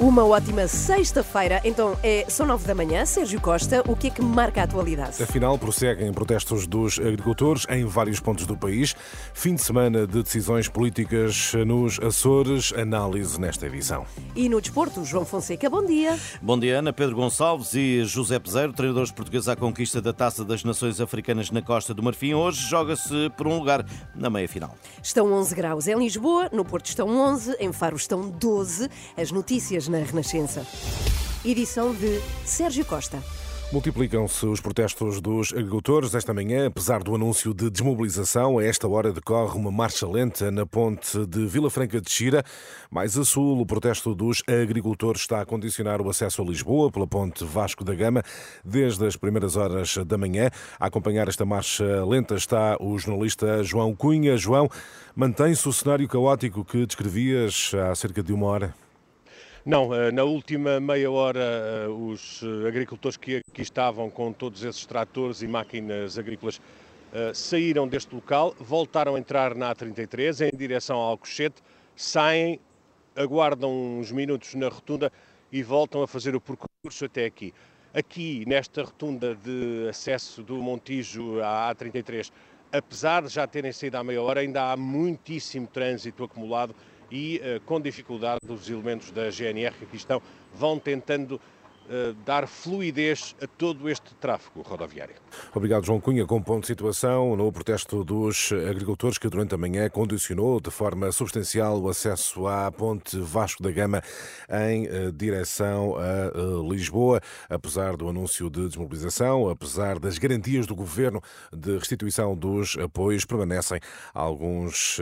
Uma ótima sexta-feira. Então, é, são nove da manhã. Sérgio Costa, o que é que marca a atualidade? Afinal, prosseguem protestos dos agricultores em vários pontos do país. Fim de semana de decisões políticas nos Açores. Análise nesta edição. E no desporto, João Fonseca, bom dia. Bom dia, Ana. Pedro Gonçalves e José Peseiro, treinadores portugueses à conquista da Taça das Nações Africanas na Costa do Marfim. Hoje joga-se por um lugar na meia-final. Estão 11 graus em Lisboa, no Porto estão 11, em Faro estão 12. As notícias na Renascença. Edição de Sérgio Costa. Multiplicam-se os protestos dos agricultores esta manhã, apesar do anúncio de desmobilização. A esta hora decorre uma marcha lenta na ponte de Vila Franca de Xira. Mais a sul, o protesto dos agricultores está a condicionar o acesso a Lisboa pela ponte Vasco da Gama desde as primeiras horas da manhã. A acompanhar esta marcha lenta está o jornalista João Cunha. João, mantém-se o cenário caótico que descrevias há cerca de uma hora? Não, eh, na última meia hora, eh, os eh, agricultores que aqui estavam com todos esses tratores e máquinas agrícolas saíram deste local, voltaram a entrar na A33 em direção ao Alcochete, saem, aguardam uns minutos na rotunda e voltam a fazer o percurso até aqui. Aqui, nesta rotunda de acesso do Montijo à A33, apesar de já terem saído há meia hora, ainda há muitíssimo trânsito acumulado e uh, com dificuldade os elementos da GNR que aqui estão vão tentando eh, dar fluidez a todo este tráfego rodoviário. Obrigado, João Cunha. Com ponto de situação no protesto dos agricultores que durante a manhã condicionou de forma substancial o acesso à ponte Vasco da Gama em eh, direção a eh, Lisboa, apesar do anúncio de desmobilização, apesar das garantias do governo de restituição dos apoios, permanecem alguns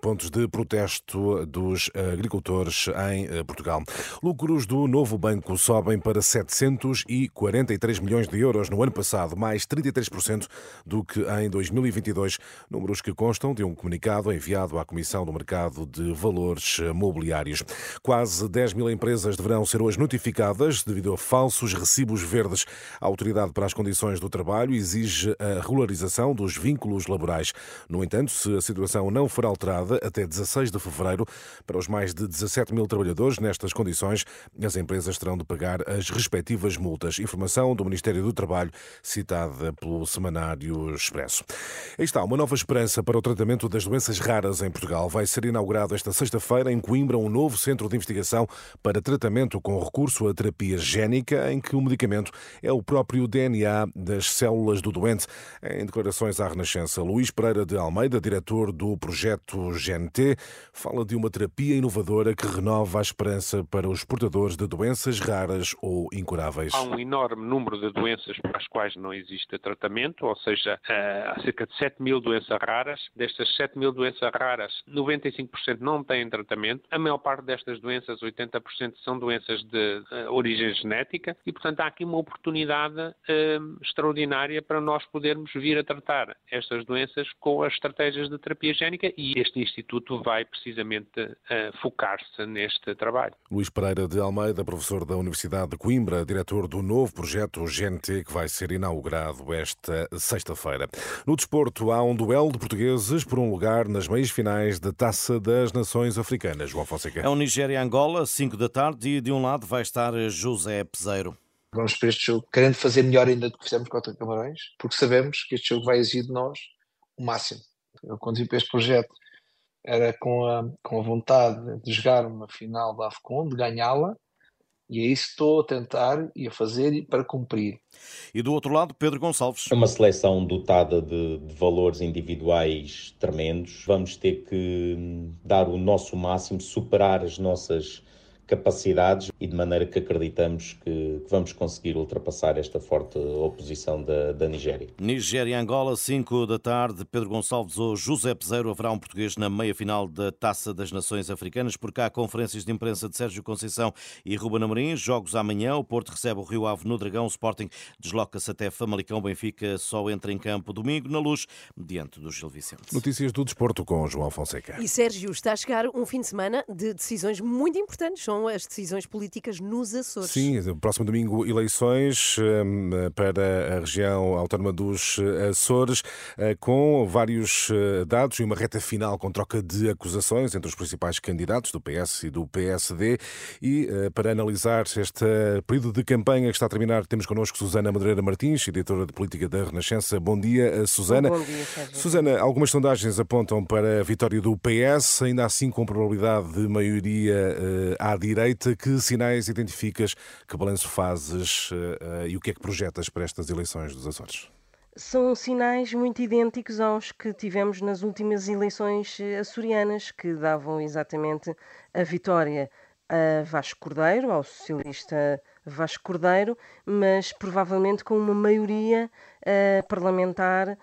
pontos de protesto dos agricultores em Portugal. Lucros do novo banco sobem para 743 milhões de euros no ano passado, mais 33% do que em 2022, números que constam de um comunicado enviado à Comissão do Mercado de Valores Mobiliários. Quase 10 mil empresas deverão ser hoje notificadas devido a falsos recibos verdes. A Autoridade para as Condições do Trabalho exige a regularização dos vínculos laborais. No entanto, se a situação não for alterada até 16 de fevereiro, para os mais de 17 mil trabalhadores nestas condições, as empresas terão de pagar as respectivas multas. Informação do Ministério do Trabalho, citada pelo Semanário Expresso. Aí está, uma nova esperança para o tratamento das doenças raras em Portugal. Vai ser inaugurado esta sexta-feira em Coimbra um novo centro de investigação para tratamento com recurso à terapia génica, em que o medicamento é o próprio DNA das células do doente. Em declarações à Renascença, Luís Pereira de Almeida, diretor do projeto GNT, fala de uma terapia inovadora que renova a esperança para os portadores de doenças raras ou incuráveis? Há um enorme número de doenças para as quais não existe tratamento, ou seja, eh, há cerca de 7 mil doenças raras. Destas 7 mil doenças raras, 95% não têm tratamento. A maior parte destas doenças, 80%, são doenças de uh, origem genética e, portanto, há aqui uma oportunidade uh, extraordinária para nós podermos vir a tratar estas doenças com as estratégias de terapia génica e este Instituto vai precisamente focar-se neste trabalho. Luís Pereira de Almeida, professor da Universidade de Coimbra diretor do novo projeto GNT que vai ser inaugurado esta sexta-feira. No desporto, há um duelo de portugueses por um lugar nas meias finais da Taça das Nações Africanas. João Fonseca. É o Nigéria-Angola, 5 da tarde, e de um lado vai estar José Peseiro. Vamos para este jogo querendo fazer melhor ainda do que fizemos contra Camarões, porque sabemos que este jogo vai exigir de nós o máximo. Eu, quando vim para este projeto, era com a, com a vontade de jogar uma final da AFCON, de ganhá-la, e é isso que estou a tentar e a fazer para cumprir. E do outro lado, Pedro Gonçalves. É uma seleção dotada de, de, valores individuais tremendos. Vamos ter que hum, dar o nosso máximo, superar as nossas capacidades e de maneira que acreditamos que, que vamos conseguir ultrapassar esta forte oposição da, da Nigéria. Nigéria-Angola, 5 da tarde. Pedro Gonçalves ou José Peseiro haverá um português na meia-final da Taça das Nações Africanas. Por cá, conferências de imprensa de Sérgio Conceição e Ruben Amorim. Jogos amanhã. O Porto recebe o Rio Ave no Dragão. O Sporting desloca-se até Famalicão. Benfica só entra em campo domingo na luz, diante do Gil Vicente. Notícias do desporto com João Fonseca. E Sérgio, está a chegar um fim de semana de decisões muito importantes são as decisões políticas nos Açores. Sim, próximo domingo eleições hum, para a região autónoma dos Açores, eh, com vários eh, dados e uma reta final com troca de acusações entre os principais candidatos do PS e do PSD. E eh, para analisar este período de campanha que está a terminar, temos connosco Susana Madureira Martins, editora de política da Renascença. Bom dia, Susana. Bom dia, Sérgio. Susana, algumas sondagens apontam para a vitória do PS, ainda assim com probabilidade de maioria à direita. Que sinais identificas, que balanço fazes e o que é que projetas para estas eleições dos Açores? São sinais muito idênticos aos que tivemos nas últimas eleições eh, açorianas, que davam exatamente a vitória a Vasco Cordeiro, ao socialista Vasco Cordeiro, mas provavelmente com uma maioria uh, parlamentar uh,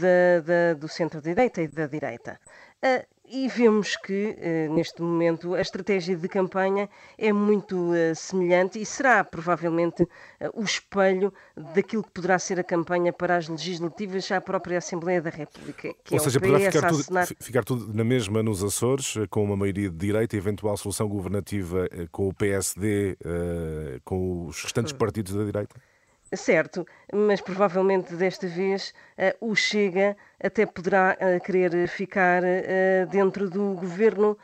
da, da, do centro-direita e da direita. Uh, e vemos que, eh, neste momento, a estratégia de campanha é muito eh, semelhante e será provavelmente eh, o espelho daquilo que poderá ser a campanha para as legislativas à própria Assembleia da República. Ou é seja, poderá ficar tudo, ficar tudo, na mesma nos Açores, com uma maioria de direita e eventual solução governativa com o PSD, com os restantes hum. partidos da direita? Certo, mas provavelmente desta vez uh, o Chega até poderá uh, querer ficar uh, dentro do governo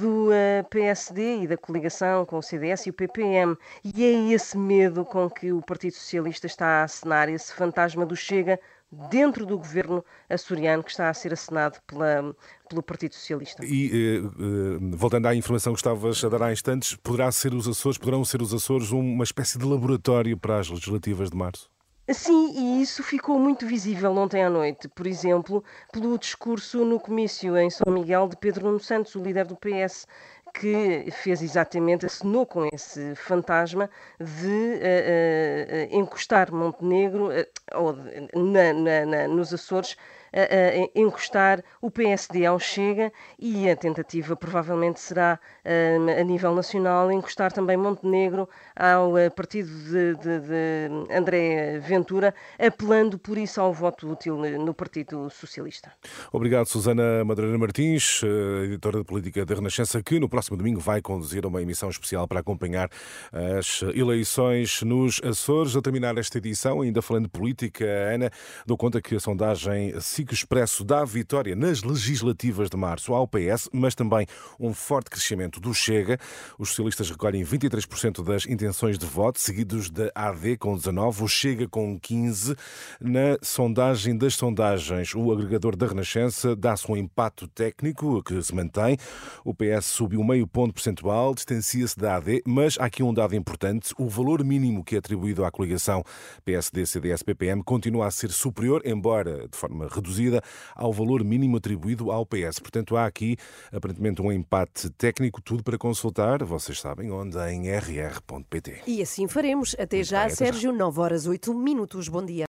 do PSD e da coligação com o CDS e o PPM. E é esse medo com que o Partido Socialista está a acenar, esse fantasma do Chega dentro do governo açoriano que está a ser assinado pela, pelo Partido Socialista. E, eh, eh, voltando à informação que estavas a dar há instantes, poderá ser os Açores, poderão ser os Açores uma espécie de laboratório para as legislativas de março? Sim, e isso ficou muito visível ontem à noite, por exemplo, pelo discurso no comício em São Miguel de Pedro Nuno Santos, o líder do PS, que fez exatamente, assinou com esse fantasma de uh, uh, encostar Montenegro uh, na, na, na, nos Açores a, encostar o PSD ao Chega e a tentativa provavelmente será a nível nacional encostar também Montenegro ao partido de, de, de André Ventura, apelando por isso ao voto útil no Partido Socialista. Obrigado, Susana Madureira Martins, editora de política da Renascença, que no próximo domingo vai conduzir uma emissão especial para acompanhar as eleições nos Açores. A terminar esta edição, ainda falando de política, Ana, dou conta que a sondagem SIC Expresso dá vitória nas legislativas de março ao PS, mas também um forte crescimento do Chega. Os socialistas recolhem 23% das intenções de voto, seguidos da AD com 19%, o Chega com 15%. Na sondagem das sondagens, o agregador da Renascença dá-se um impacto técnico que se mantém. O PS subiu meio ponto percentual, distancia-se da AD, mas há aqui um dado importante: o valor mínimo que é atribuído à coligação PSD-CDS-PPM continua a ser superior, embora de forma reduzida reduzida ao valor mínimo atribuído ao PS. Portanto, há aqui aparentemente um empate técnico, tudo para consultar, vocês sabem onde, em rr.pt. E assim faremos. Até já, Sérgio, 9 horas 8 minutos. Bom dia.